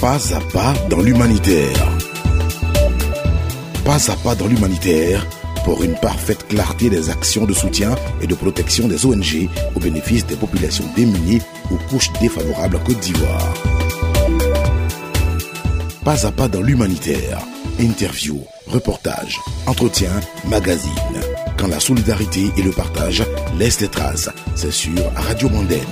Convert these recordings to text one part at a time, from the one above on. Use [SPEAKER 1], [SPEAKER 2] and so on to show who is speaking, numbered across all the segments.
[SPEAKER 1] Pas à pas dans l'humanitaire. Pas à pas dans l'humanitaire pour une parfaite clarté des actions de soutien et de protection des ONG au bénéfice des populations démunies ou couches défavorables en Côte d'Ivoire. Pas à pas dans l'humanitaire. Interview, reportage, entretien, magazine. Quand la solidarité et le partage laissent des traces, c'est sur Radio Mondaine.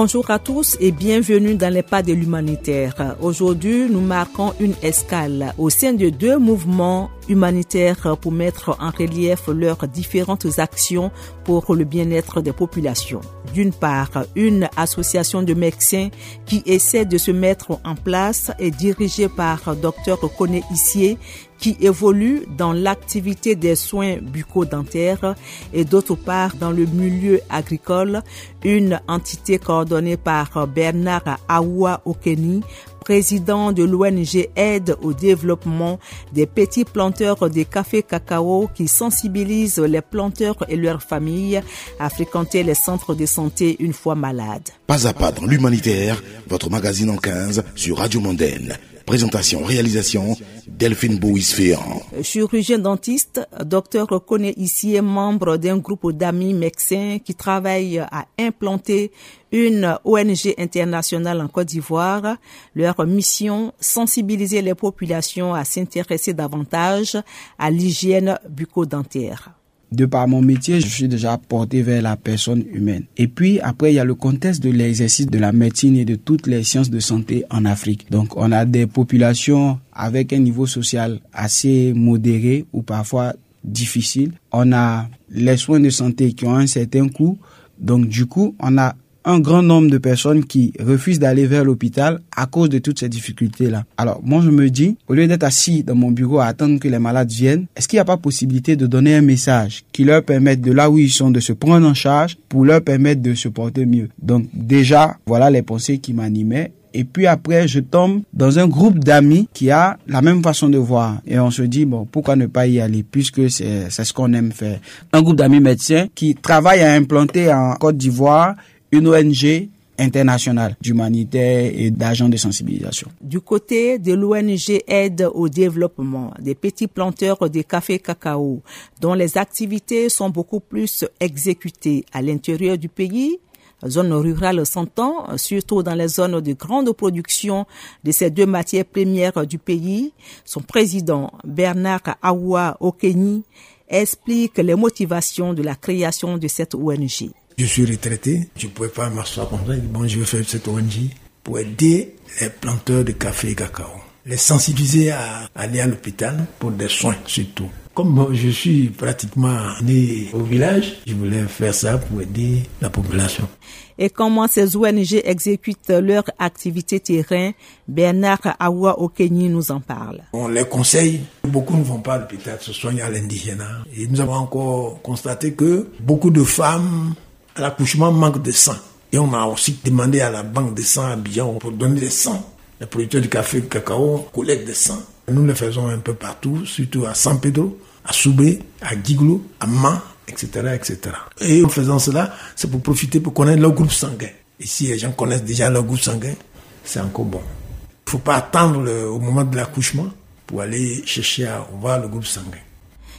[SPEAKER 2] Bonjour à tous et bienvenue dans les pas de l'humanitaire. Aujourd'hui, nous marquons une escale au sein de deux mouvements humanitaires pour mettre en relief leurs différentes actions pour le bien-être des populations. D'une part, une association de médecins qui essaie de se mettre en place et dirigée par Dr Kone Issier qui évolue dans l'activité des soins bucco-dentaires et d'autre part dans le milieu agricole, une entité coordonnée par Bernard Aoua Okeni, président de l'ONG Aide au développement des petits planteurs de café cacao qui sensibilise les planteurs et leurs familles à fréquenter les centres de santé une fois malades.
[SPEAKER 1] Pas à pas dans l'humanitaire, votre magazine en 15 sur Radio Mondaine. Présentation, réalisation, Delphine Bouisféan.
[SPEAKER 2] Chirurgien dentiste, docteur reconnaît ici est membre d'un groupe d'amis médecins qui travaillent à implanter une ONG internationale en Côte d'Ivoire. Leur mission, sensibiliser les populations à s'intéresser davantage à l'hygiène bucco-dentaire
[SPEAKER 3] de par mon métier, je suis déjà porté vers la personne humaine. Et puis après, il y a le contexte de l'exercice de la médecine et de toutes les sciences de santé en Afrique. Donc on a des populations avec un niveau social assez modéré ou parfois difficile. On a les soins de santé qui ont un certain coût. Donc du coup, on a un grand nombre de personnes qui refusent d'aller vers l'hôpital à cause de toutes ces difficultés-là. Alors, moi, je me dis, au lieu d'être assis dans mon bureau à attendre que les malades viennent, est-ce qu'il n'y a pas possibilité de donner un message qui leur permette de là où ils sont de se prendre en charge pour leur permettre de se porter mieux? Donc, déjà, voilà les pensées qui m'animaient et puis après je tombe dans un groupe d'amis qui a la même façon de voir et on se dit bon pourquoi ne pas y aller puisque c'est ce qu'on aime faire un groupe d'amis médecins qui travaillent à implanter en Côte d'Ivoire une ONG internationale d'humanitaire et d'agents de sensibilisation.
[SPEAKER 2] Du côté de l'ONG Aide au développement des petits planteurs de café cacao, dont les activités sont beaucoup plus exécutées à l'intérieur du pays, zone rurale s'entend, surtout dans les zones de grande production de ces deux matières premières du pays. Son président, Bernard Awa Okeni, explique les motivations de la création de cette ONG.
[SPEAKER 4] Je suis retraité, je ne pouvais pas m'asseoir comme ça. Bon, je vais faire cette ONG pour aider les planteurs de café et cacao. Les sensibiliser à aller à l'hôpital pour des soins surtout. Comme je suis pratiquement né au village, je voulais faire ça pour aider la population.
[SPEAKER 2] Et comment ces ONG exécutent leur activité terrain, Bernard Awa Okeni nous en parle.
[SPEAKER 4] On les conseille. Beaucoup ne vont pas à l'hôpital, se soignent à l'indigénat. Et nous avons encore constaté que beaucoup de femmes l'accouchement manque de sang. Et on a aussi demandé à la banque de sang à Abidjan pour donner des sang. Les producteurs du café et du cacao collectent des sang. Nous le faisons un peu partout, surtout à San Pedro, à Soubé, à Giglo, à Man, etc., etc. Et en faisant cela, c'est pour profiter, pour connaître leur groupe sanguin. Et si les gens connaissent déjà leur groupe sanguin, c'est encore bon. Il ne faut pas attendre au moment de l'accouchement pour aller chercher à voir le groupe sanguin.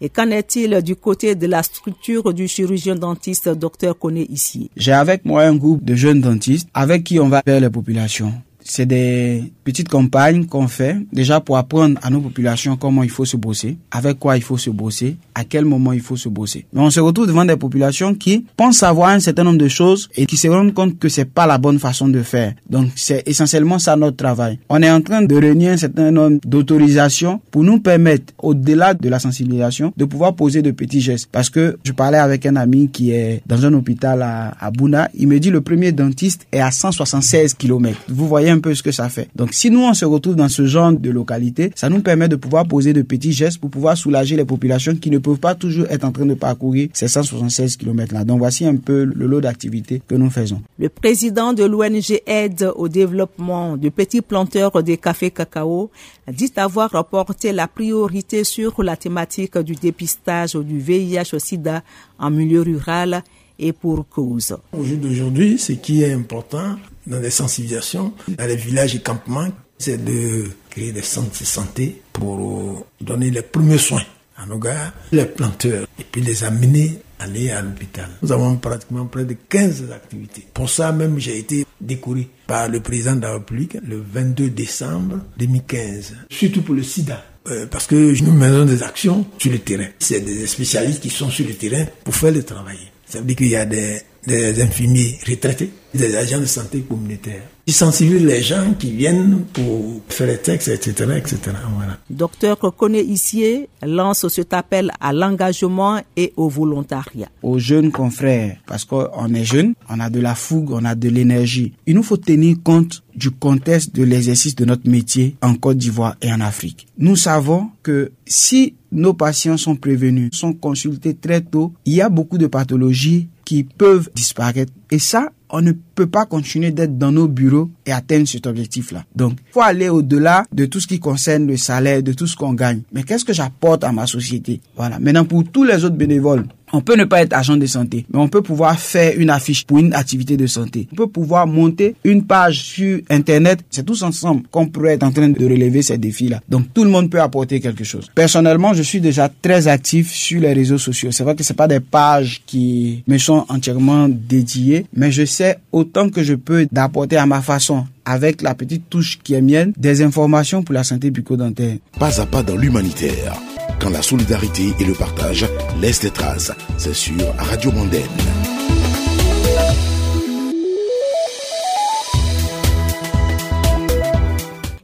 [SPEAKER 2] Et qu'en est-il du côté de la structure du chirurgien dentiste docteur Kone ici
[SPEAKER 3] J'ai avec moi un groupe de jeunes dentistes avec qui on va faire les populations c'est des petites campagnes qu'on fait déjà pour apprendre à nos populations comment il faut se bosser, avec quoi il faut se bosser, à quel moment il faut se bosser. Mais on se retrouve devant des populations qui pensent savoir un certain nombre de choses et qui se rendent compte que c'est pas la bonne façon de faire. Donc c'est essentiellement ça notre travail. On est en train de réunir un certain nombre d'autorisations pour nous permettre, au-delà de la sensibilisation, de pouvoir poser de petits gestes. Parce que je parlais avec un ami qui est dans un hôpital à, à Bouna, il me dit le premier dentiste est à 176 km. Vous voyez un peu ce que ça fait. Donc si nous on se retrouve dans ce genre de localité, ça nous permet de pouvoir poser de petits gestes pour pouvoir soulager les populations qui ne peuvent pas toujours être en train de parcourir ces 176 km là. Donc voici un peu le lot d'activités que nous faisons.
[SPEAKER 2] Le président de l'ONG Aide au développement de petits planteurs de café cacao dit avoir porté la priorité sur la thématique du dépistage du VIH-Sida en milieu rural et pour cause.
[SPEAKER 4] Au jour d'aujourd'hui, ce qui est important dans les sensibilisations, dans les villages et campements, c'est de créer des centres de santé pour donner les premiers soins à nos gars, les planteurs, et puis les amener à aller à l'hôpital. Nous avons pratiquement près de 15 activités. Pour ça même, j'ai été décoré par le président de la République le 22 décembre 2015, surtout pour le sida. Euh, parce que nous menons des actions sur le terrain. C'est des spécialistes qui sont sur le terrain pour faire le travail. Ça veut dire qu'il y a des, des infirmiers retraités, des agents de santé communautaire. Ils sensibilisent les gens qui viennent pour faire les textes, etc. etc. Voilà.
[SPEAKER 2] Docteur Kone Issier lance cet appel à l'engagement et au volontariat.
[SPEAKER 3] Aux jeunes confrères, parce qu'on est jeunes, on a de la fougue, on a de l'énergie. Il nous faut tenir compte du contexte de l'exercice de notre métier en Côte d'Ivoire et en Afrique. Nous savons que si nos patients sont prévenus, sont consultés très tôt, il y a beaucoup de pathologies qui peuvent disparaître. Et ça, on ne peut pas continuer d'être dans nos bureaux et atteindre cet objectif-là. Donc, il faut aller au-delà de tout ce qui concerne le salaire, de tout ce qu'on gagne. Mais qu'est-ce que j'apporte à ma société? Voilà. Maintenant, pour tous les autres bénévoles, on peut ne pas être agent de santé, mais on peut pouvoir faire une affiche pour une activité de santé. On peut pouvoir monter une page sur Internet. C'est tous ensemble qu'on pourrait être en train de relever ces défis-là. Donc tout le monde peut apporter quelque chose. Personnellement, je suis déjà très actif sur les réseaux sociaux. C'est vrai que c'est pas des pages qui me sont entièrement dédiées, mais je sais autant que je peux d'apporter à ma façon avec la petite touche qui est mienne, des informations pour la santé bucco-dentaire.
[SPEAKER 1] Pas à pas dans l'humanitaire quand la solidarité et le partage laissent des traces. C'est sur Radio Mondaine.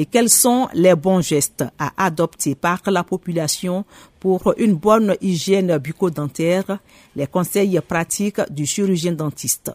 [SPEAKER 2] et quels sont les bons gestes à adopter par la population pour une bonne hygiène bucco-dentaire, les conseils pratiques du chirurgien dentiste.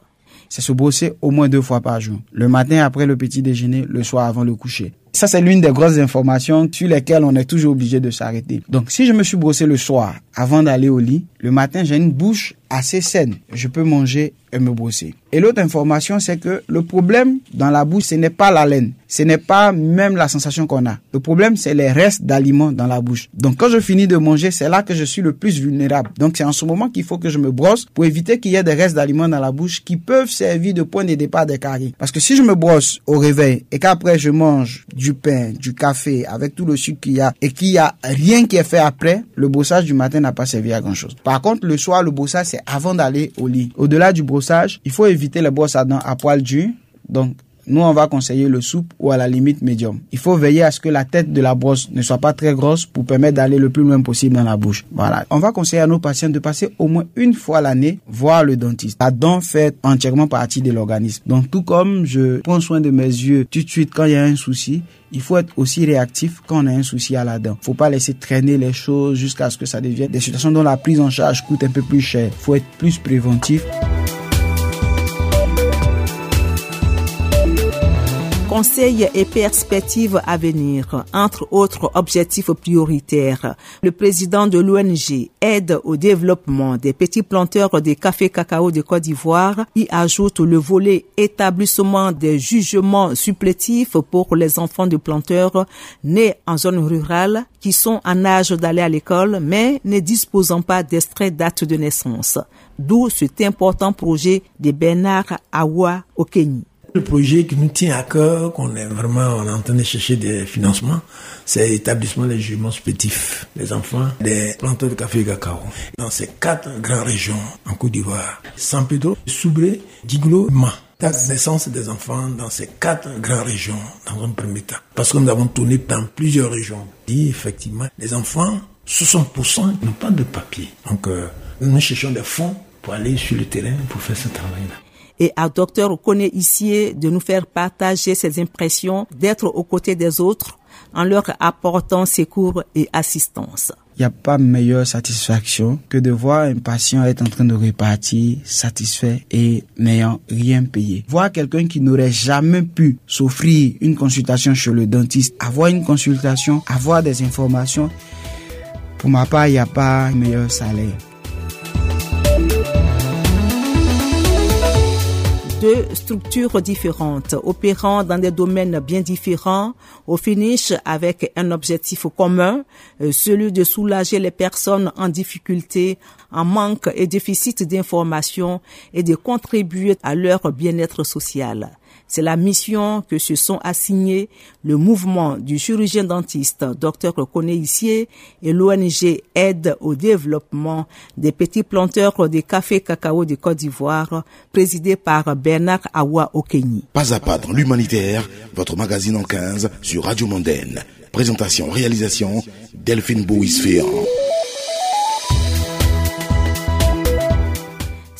[SPEAKER 3] C'est se brosser au moins deux fois par jour. Le matin après le petit déjeuner, le soir avant le coucher. Ça, c'est l'une des grosses informations sur lesquelles on est toujours obligé de s'arrêter. Donc, si je me suis brossé le soir avant d'aller au lit, le matin, j'ai une bouche assez saine. Je peux manger et me brosser. Et l'autre information, c'est que le problème dans la bouche, ce n'est pas la laine. Ce n'est pas même la sensation qu'on a. Le problème, c'est les restes d'aliments dans la bouche. Donc, quand je finis de manger, c'est là que je suis le plus vulnérable. Donc, c'est en ce moment qu'il faut que je me brosse pour éviter qu'il y ait des restes d'aliments dans la bouche qui peuvent servir de point de départ des caries. Parce que si je me brosse au réveil et qu'après je mange du pain, du café, avec tout le sucre qu'il y a, et qu'il y a rien qui est fait après, le brossage du matin n'a pas servi à grand chose. Par contre, le soir, le brossage, c'est avant d'aller au lit. Au-delà du brossage, il faut éviter les brosses à dents à poil dur. Donc, nous, on va conseiller le soupe ou à la limite médium. Il faut veiller à ce que la tête de la brosse ne soit pas très grosse pour permettre d'aller le plus loin possible dans la bouche. Voilà. On va conseiller à nos patients de passer au moins une fois l'année voir le dentiste. La dent fait entièrement partie de l'organisme. Donc, tout comme je prends soin de mes yeux tout de suite quand il y a un souci, il faut être aussi réactif quand on a un souci à la dent. Faut pas laisser traîner les choses jusqu'à ce que ça devienne des situations dont la prise en charge coûte un peu plus cher. Faut être plus préventif.
[SPEAKER 2] Conseils et perspectives à venir, entre autres objectifs prioritaires. Le président de l'ONG Aide au développement des petits planteurs de café cacao de Côte d'Ivoire y ajoute le volet établissement des jugements supplétifs pour les enfants de planteurs nés en zone rurale qui sont en âge d'aller à l'école mais ne disposant pas d'extrait date de naissance. D'où cet important projet de Bernard Awa au Kenya.
[SPEAKER 4] Le projet qui nous tient à cœur, qu'on est vraiment en train de chercher des financements, c'est l'établissement des jugements spécifiques des enfants des planteurs de café et cacao. Dans ces quatre grandes régions en Côte d'Ivoire, San Pedro, Soubré, Diglo, Ma. La naissance des enfants dans ces quatre grandes régions dans un premier temps. Parce que nous avons tourné dans plusieurs régions. Et effectivement, les enfants, 60% n'ont pas de papier. Donc, euh, nous cherchons des fonds pour aller sur le terrain pour faire ce travail-là
[SPEAKER 2] et à Docteur Kone ici de nous faire partager ses impressions, d'être aux côtés des autres en leur apportant secours et assistance.
[SPEAKER 3] Il n'y a pas meilleure satisfaction que de voir un patient être en train de repartir satisfait et n'ayant rien payé. Voir quelqu'un qui n'aurait jamais pu s'offrir une consultation chez le dentiste, avoir une consultation, avoir des informations. Pour ma part, il n'y a pas meilleur salaire.
[SPEAKER 2] Deux structures différentes, opérant dans des domaines bien différents, au finish avec un objectif commun, euh, celui de soulager les personnes en difficulté, en manque et déficit d'information et de contribuer à leur bien-être social. C'est la mission que se sont assignés le mouvement du chirurgien dentiste Dr Reconné Issier et l'ONG Aide au développement des petits planteurs de café cacao de Côte d'Ivoire, présidé par Bernard Awa Okenyi.
[SPEAKER 1] Pas à pas dans l'humanitaire, votre magazine en 15 sur Radio Mondaine. Présentation, réalisation, Delphine Bouisféan.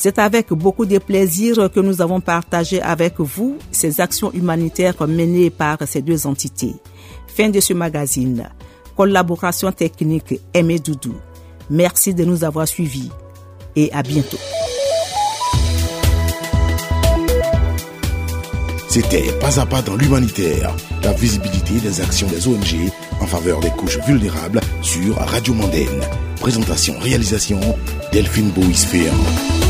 [SPEAKER 2] C'est avec beaucoup de plaisir que nous avons partagé avec vous ces actions humanitaires menées par ces deux entités. Fin de ce magazine. Collaboration technique Aimé Doudou. Merci de nous avoir suivis et à bientôt.
[SPEAKER 1] C'était Pas à pas dans l'humanitaire, la visibilité des actions des ONG en faveur des couches vulnérables sur Radio Mondaine. Présentation, réalisation, Delphine Boisféan.